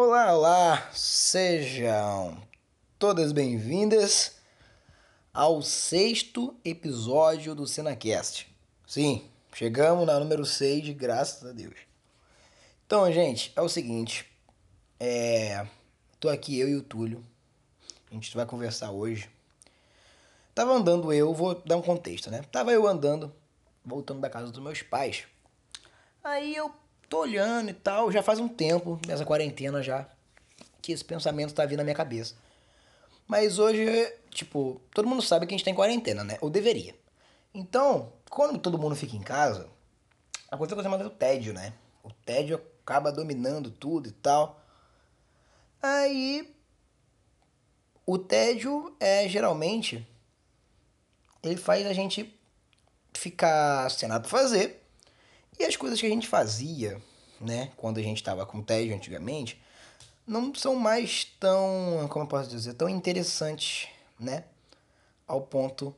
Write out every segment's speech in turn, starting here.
Olá, olá, sejam todas bem-vindas ao sexto episódio do Cenacast. Sim, chegamos na número 6, graças a Deus. Então, gente, é o seguinte, é... tô aqui eu e o Túlio, a gente vai conversar hoje. Tava andando eu, vou dar um contexto, né? Tava eu andando, voltando da casa dos meus pais. Aí eu tô olhando e tal, já faz um tempo, nessa quarentena já, que esse pensamento tá vindo na minha cabeça. Mas hoje, tipo, todo mundo sabe que a gente tá em quarentena, né? Ou deveria. Então, quando todo mundo fica em casa, a coisa que mais é tédio, né? O tédio acaba dominando tudo e tal. Aí, o tédio é geralmente ele faz a gente ficar sem nada pra fazer e as coisas que a gente fazia, né, quando a gente estava com tédio antigamente, não são mais tão, como eu posso dizer, tão interessantes, né, ao ponto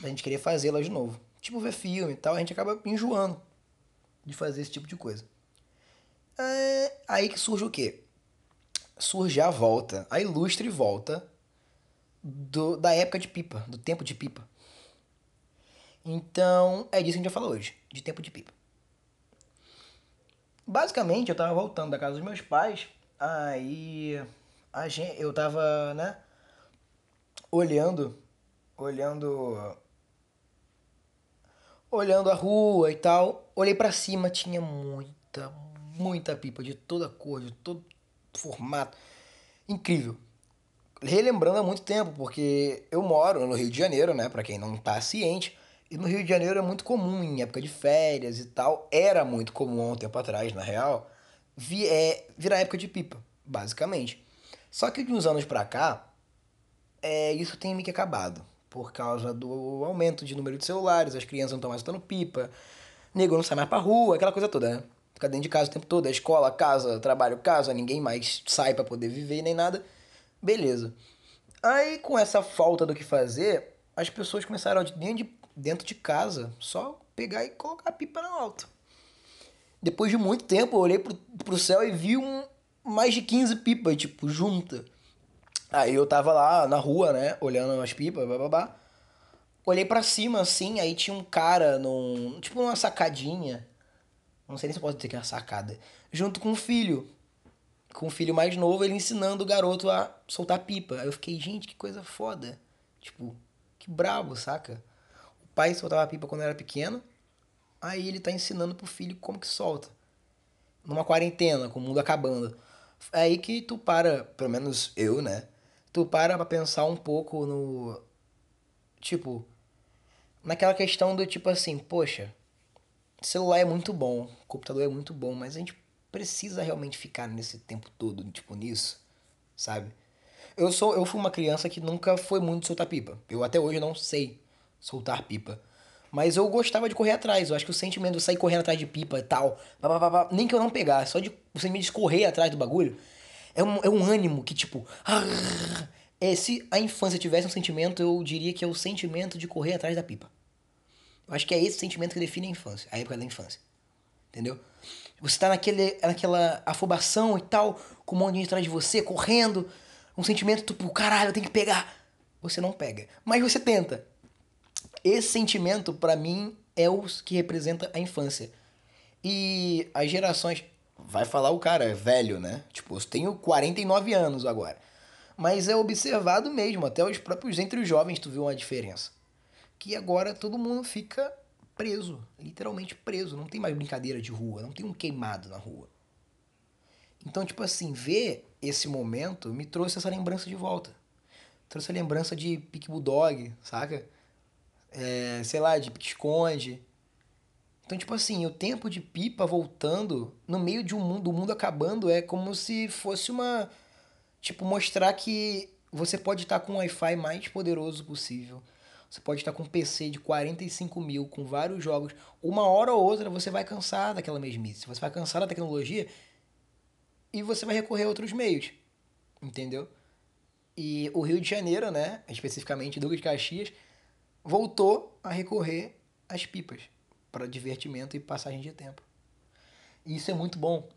da gente querer fazê-las de novo. Tipo ver filme e tal, a gente acaba enjoando de fazer esse tipo de coisa. É aí que surge o quê? Surge a volta, a ilustre volta do, da época de pipa, do tempo de pipa. Então, é disso que a gente vai falar hoje, de tempo de pipa. Basicamente, eu tava voltando da casa dos meus pais, aí a gente, eu tava, né, olhando, olhando olhando a rua e tal, olhei para cima, tinha muita, muita pipa de toda cor, de todo formato. Incrível. Relembrando há muito tempo, porque eu moro no Rio de Janeiro, né, para quem não tá ciente, e no Rio de Janeiro é muito comum, em época de férias e tal, era muito comum há um tempo atrás, na real, vi, é, virar época de pipa, basicamente. Só que de uns anos pra cá, é, isso tem meio que acabado. Por causa do aumento de número de celulares, as crianças não estão mais usando pipa, nego não sai mais pra rua, aquela coisa toda, né? Fica dentro de casa o tempo todo, a escola, casa, trabalho, casa, ninguém mais sai para poder viver nem nada. Beleza. Aí, com essa falta do que fazer, as pessoas começaram, dentro de dentro de casa, só pegar e colocar a pipa no alto. Depois de muito tempo, eu olhei pro, pro céu e vi um, mais de 15 pipas, tipo, junta. Aí eu tava lá na rua, né, olhando as pipas, babá. Olhei para cima assim, aí tinha um cara num, tipo numa sacadinha. Não sei nem se pode dizer que é uma sacada. Junto com um filho. Com um filho mais novo, ele ensinando o garoto a soltar pipa. Aí eu fiquei, gente, que coisa foda. Tipo, que brabo, saca? Pai soltava pipa quando era pequeno, aí ele tá ensinando pro filho como que solta. Numa quarentena, com o mundo acabando. É aí que tu para, pelo menos eu, né? Tu para pra pensar um pouco no. Tipo. Naquela questão do tipo assim, poxa, celular é muito bom, computador é muito bom, mas a gente precisa realmente ficar nesse tempo todo, tipo, nisso, sabe? Eu sou, eu fui uma criança que nunca foi muito soltar pipa. Eu até hoje não sei soltar pipa. Mas eu gostava de correr atrás. Eu acho que o sentimento de sair correndo atrás de pipa e tal, nem que eu não pegar, só de você me correr atrás do bagulho, é um, é um ânimo que tipo. é, se a infância tivesse um sentimento, eu diria que é o sentimento de correr atrás da pipa. Eu acho que é esse sentimento que define a infância, a época da infância. Entendeu? Você tá naquele, naquela afobação e tal, com um monte de gente atrás de você, correndo, um sentimento tipo, caralho, eu tenho que pegar. Você não pega. Mas você tenta. Esse sentimento, para mim, é o que representa a infância. E as gerações. Vai falar o cara, é velho, né? Tipo, eu tenho 49 anos agora. Mas é observado mesmo, até os próprios entre os jovens tu viu uma diferença. Que agora todo mundo fica preso, literalmente preso. Não tem mais brincadeira de rua, não tem um queimado na rua. Então, tipo assim, ver esse momento me trouxe essa lembrança de volta. Trouxe a lembrança de Pick Bulldog, saca? É, sei lá, de esconde. Então, tipo assim, o tempo de pipa voltando no meio de um mundo, do mundo acabando, é como se fosse uma. Tipo, mostrar que você pode estar com o Wi-Fi mais poderoso possível. Você pode estar com um PC de 45 mil, com vários jogos. Uma hora ou outra você vai cansar daquela mesmice. Você vai cansar da tecnologia e você vai recorrer a outros meios. Entendeu? E o Rio de Janeiro, né? Especificamente Duque de Caxias voltou a recorrer às pipas para divertimento e passagem de tempo. E isso é muito bom,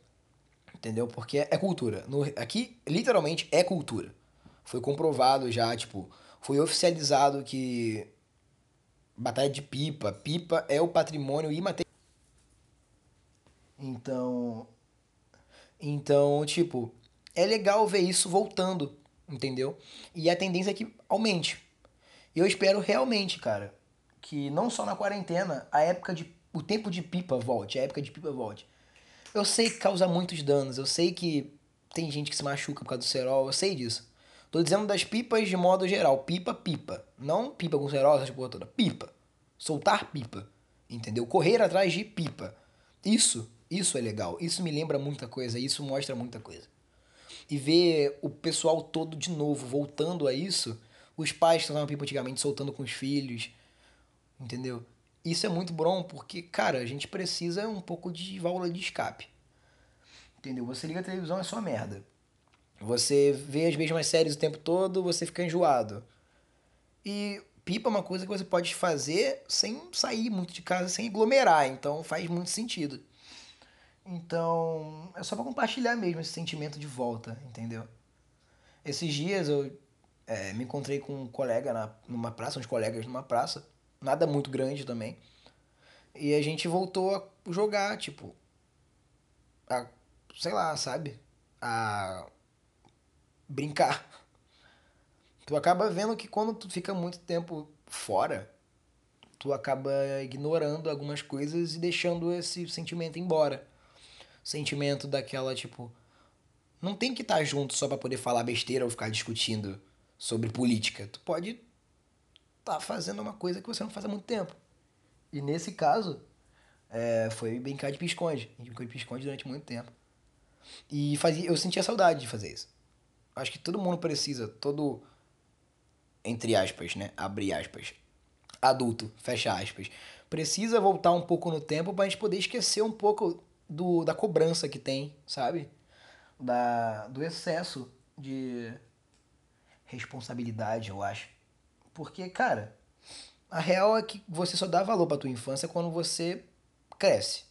Entendeu? Porque é cultura. No, aqui, literalmente, é cultura. Foi comprovado já, tipo, foi oficializado que batalha de pipa, pipa é o patrimônio imaterial. Então, então, tipo, é legal ver isso voltando, entendeu? E a tendência é que aumente. Eu espero realmente, cara, que não só na quarentena, a época de o tempo de pipa volte, a época de pipa volte. Eu sei que causa muitos danos, eu sei que tem gente que se machuca por causa do cerol, eu sei disso. Tô dizendo das pipas de modo geral, pipa, pipa. Não pipa com cerol, essa porra toda. Pipa. Soltar pipa. Entendeu? Correr atrás de pipa. Isso, isso é legal. Isso me lembra muita coisa, isso mostra muita coisa. E ver o pessoal todo de novo voltando a isso, os pais soltavam pipa antigamente soltando com os filhos, entendeu? Isso é muito bom porque, cara, a gente precisa um pouco de válvula de escape. Entendeu? Você liga a televisão, é só merda. Você vê as mesmas séries o tempo todo, você fica enjoado. E pipa é uma coisa que você pode fazer sem sair muito de casa, sem aglomerar, então faz muito sentido. Então, é só para compartilhar mesmo esse sentimento de volta, entendeu? Esses dias eu é, me encontrei com um colega na, numa praça, uns colegas numa praça, nada muito grande também. E a gente voltou a jogar, tipo, a, sei lá, sabe? A brincar. Tu acaba vendo que quando tu fica muito tempo fora, tu acaba ignorando algumas coisas e deixando esse sentimento embora. Sentimento daquela, tipo, não tem que estar junto só para poder falar besteira ou ficar discutindo sobre política. Tu pode tá fazendo uma coisa que você não faz há muito tempo. E nesse caso, é, foi brincar de pisconde. A gente brincou de pisconde durante muito tempo. E fazia, eu sentia saudade de fazer isso. Acho que todo mundo precisa, todo, entre aspas, né? Abre aspas. Adulto, fecha aspas. Precisa voltar um pouco no tempo pra gente poder esquecer um pouco do, da cobrança que tem, sabe? Da, do excesso de responsabilidade, eu acho. Porque, cara, a real é que você só dá valor pra tua infância quando você cresce.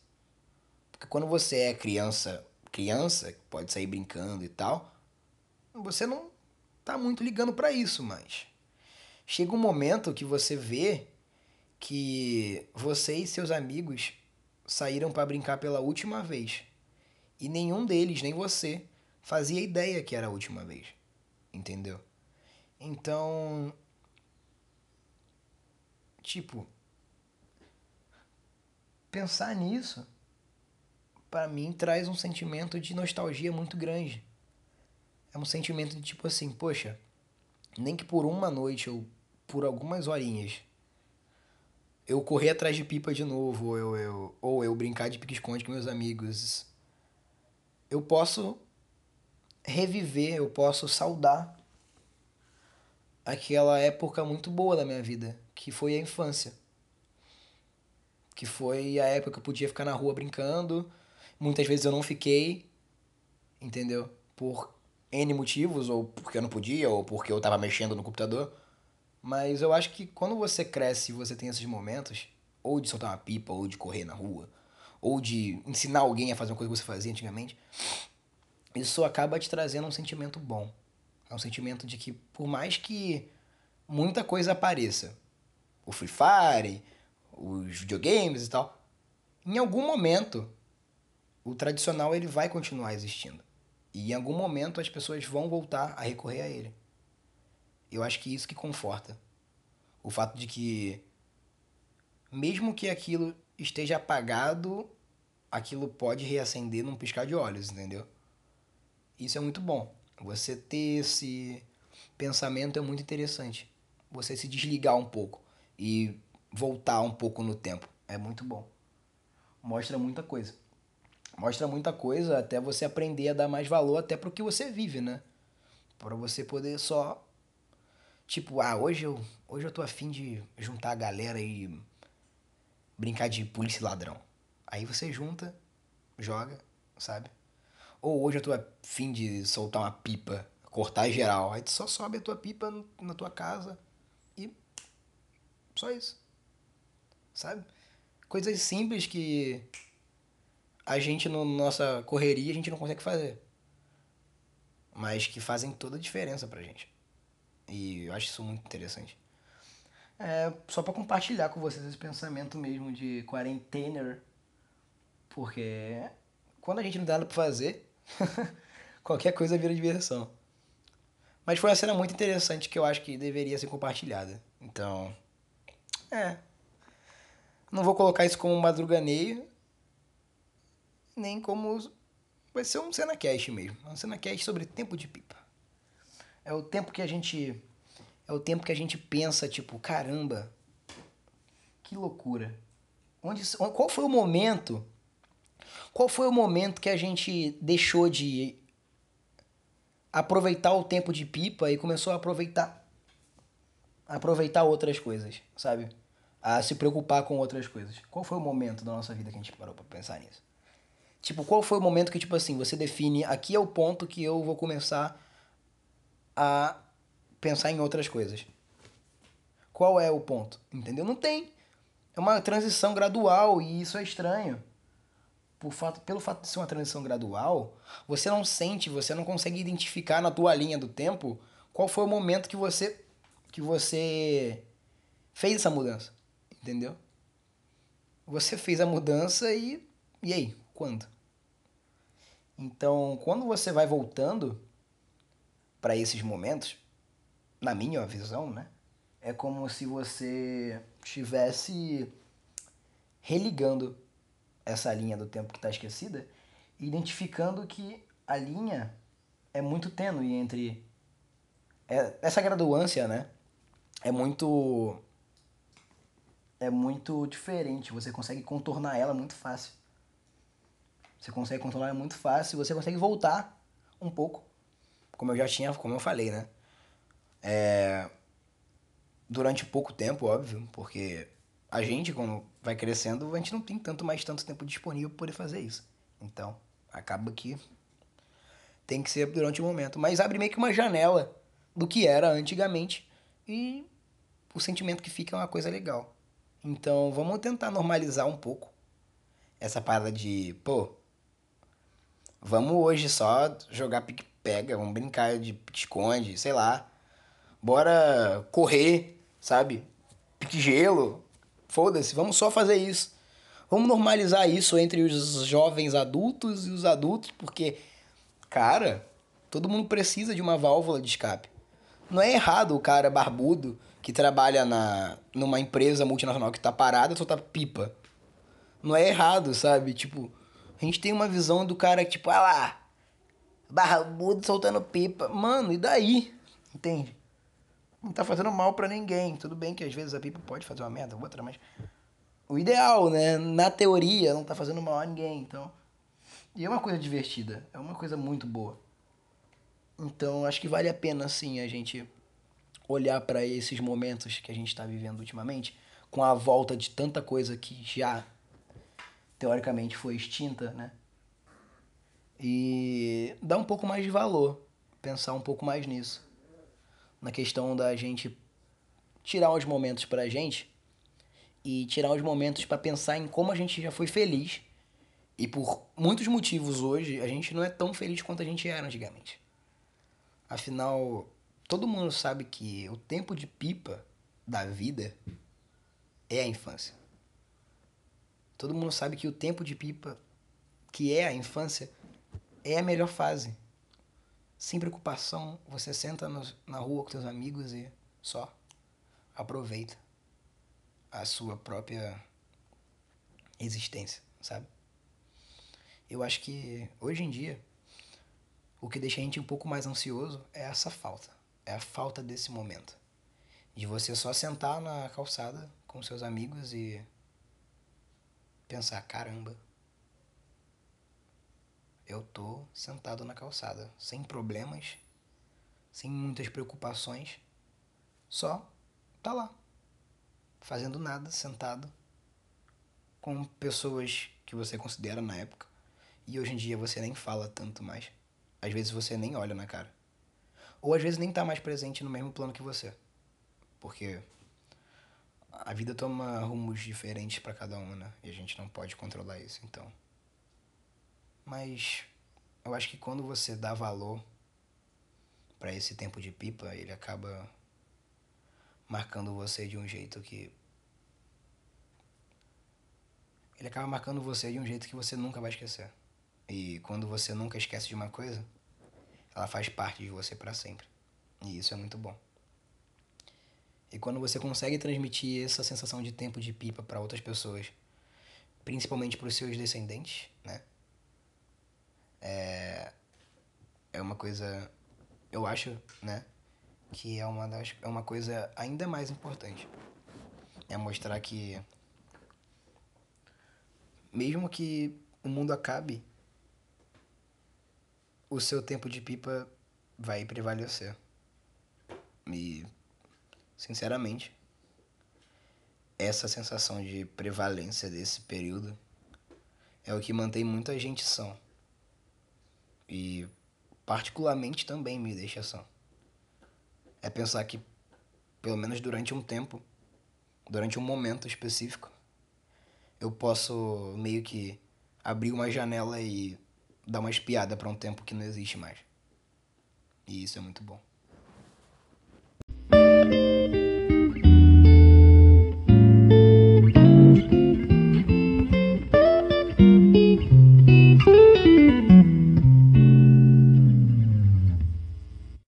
Porque quando você é criança, criança, pode sair brincando e tal, você não tá muito ligando para isso, mas chega um momento que você vê que você e seus amigos saíram para brincar pela última vez. E nenhum deles, nem você, fazia ideia que era a última vez. Entendeu? Então, Tipo, pensar nisso, para mim, traz um sentimento de nostalgia muito grande. É um sentimento de tipo assim, poxa, nem que por uma noite ou por algumas horinhas eu correr atrás de pipa de novo, ou eu, eu, ou eu brincar de pique-esconde com meus amigos, eu posso reviver, eu posso saudar aquela época muito boa da minha vida que foi a infância. Que foi a época que eu podia ficar na rua brincando. Muitas vezes eu não fiquei, entendeu? Por N motivos, ou porque eu não podia, ou porque eu tava mexendo no computador. Mas eu acho que quando você cresce e você tem esses momentos, ou de soltar uma pipa, ou de correr na rua, ou de ensinar alguém a fazer uma coisa que você fazia antigamente, isso acaba te trazendo um sentimento bom. É um sentimento de que, por mais que muita coisa apareça, o Free Fire, os videogames e tal, em algum momento o tradicional ele vai continuar existindo. E em algum momento as pessoas vão voltar a recorrer a ele. Eu acho que isso que conforta. O fato de que mesmo que aquilo esteja apagado, aquilo pode reacender num piscar de olhos, entendeu? Isso é muito bom. Você ter esse pensamento é muito interessante. Você se desligar um pouco e voltar um pouco no tempo. É muito bom. Mostra muita coisa. Mostra muita coisa até você aprender a dar mais valor até pro que você vive, né? Para você poder só tipo, ah, hoje eu, hoje eu tô afim de juntar a galera e brincar de polícia e ladrão. Aí você junta, joga, sabe? Ou hoje eu tô afim de soltar uma pipa, cortar geral. Aí tu só sobe a tua pipa na tua casa e só isso. Sabe? Coisas simples que a gente, na no nossa correria, a gente não consegue fazer. Mas que fazem toda a diferença pra gente. E eu acho isso muito interessante. É, só para compartilhar com vocês esse pensamento mesmo de quarentena. Porque quando a gente não dá nada pra fazer, qualquer coisa vira diversão. Mas foi uma cena muito interessante que eu acho que deveria ser compartilhada. Então, é. Não vou colocar isso como madruganeio, nem como. Vai ser um cena cast mesmo. Um cena cast sobre tempo de pipa. É o tempo que a gente. É o tempo que a gente pensa, tipo, caramba, que loucura. Onde, qual foi o momento? Qual foi o momento que a gente deixou de aproveitar o tempo de pipa e começou a aproveitar aproveitar outras coisas, sabe? A se preocupar com outras coisas. Qual foi o momento da nossa vida que a gente parou para pensar nisso? Tipo, qual foi o momento que tipo assim, você define, aqui é o ponto que eu vou começar a pensar em outras coisas. Qual é o ponto? Entendeu? Não tem. É uma transição gradual e isso é estranho. Por fato, pelo fato de ser uma transição gradual, você não sente, você não consegue identificar na tua linha do tempo qual foi o momento que você que você fez essa mudança, entendeu? Você fez a mudança e e aí, quando? Então, quando você vai voltando para esses momentos, na minha visão, né? É como se você estivesse religando essa linha do tempo que está esquecida, identificando que a linha é muito tênue entre é, essa graduância, né? É muito é muito diferente, você consegue contornar ela muito fácil. Você consegue contornar ela muito fácil, você consegue voltar um pouco, como eu já tinha, como eu falei, né? É, durante pouco tempo, óbvio, porque a gente, quando vai crescendo, a gente não tem tanto mais tanto tempo disponível para poder fazer isso. Então, acaba que tem que ser durante o momento. Mas abre meio que uma janela do que era antigamente e o sentimento que fica é uma coisa legal. Então, vamos tentar normalizar um pouco essa parada de, pô, vamos hoje só jogar pique-pega, vamos brincar de esconde, sei lá. Bora correr, sabe? Pique-gelo, Foda-se, vamos só fazer isso. Vamos normalizar isso entre os jovens adultos e os adultos, porque, cara, todo mundo precisa de uma válvula de escape. Não é errado o cara barbudo que trabalha na, numa empresa multinacional que tá parada soltar pipa. Não é errado, sabe? Tipo, a gente tem uma visão do cara que, tipo, ah lá, barbudo soltando pipa. Mano, e daí? Entende? Não tá fazendo mal para ninguém. Tudo bem que às vezes a pipa pode fazer uma merda ou outra, mas o ideal, né, na teoria, não tá fazendo mal a ninguém, então. E é uma coisa divertida, é uma coisa muito boa. Então, acho que vale a pena sim a gente olhar para esses momentos que a gente está vivendo ultimamente, com a volta de tanta coisa que já teoricamente foi extinta, né? E dar um pouco mais de valor, pensar um pouco mais nisso na questão da gente tirar uns momentos pra gente e tirar uns momentos para pensar em como a gente já foi feliz. E por muitos motivos hoje, a gente não é tão feliz quanto a gente era antigamente. Afinal, todo mundo sabe que o tempo de pipa da vida é a infância. Todo mundo sabe que o tempo de pipa, que é a infância, é a melhor fase sem preocupação, você senta no, na rua com seus amigos e só aproveita a sua própria existência, sabe? Eu acho que hoje em dia o que deixa a gente um pouco mais ansioso é essa falta, é a falta desse momento. De você só sentar na calçada com seus amigos e pensar, caramba, eu tô sentado na calçada, sem problemas, sem muitas preocupações, só tá lá, fazendo nada, sentado, com pessoas que você considera na época, e hoje em dia você nem fala tanto mais. Às vezes você nem olha na cara. Ou às vezes nem tá mais presente no mesmo plano que você. Porque a vida toma rumos diferentes para cada um, né? E a gente não pode controlar isso, então Mas eu acho que quando você dá valor para esse tempo de pipa, ele acaba marcando você de um jeito que ele acaba marcando você de um jeito que você nunca vai esquecer. E quando você nunca esquece de uma coisa, ela faz parte de você para sempre. E isso é muito bom. E quando você consegue transmitir essa sensação de tempo de pipa para outras pessoas, principalmente para os seus descendentes, né? É, é uma coisa, eu acho, né? Que é uma, das, é uma coisa ainda mais importante. É mostrar que, mesmo que o mundo acabe, o seu tempo de pipa vai prevalecer. E, sinceramente, essa sensação de prevalência desse período é o que mantém muita gente são. E, particularmente, também me deixa são. É pensar que, pelo menos durante um tempo, durante um momento específico, eu posso meio que abrir uma janela e dar uma espiada para um tempo que não existe mais. E isso é muito bom.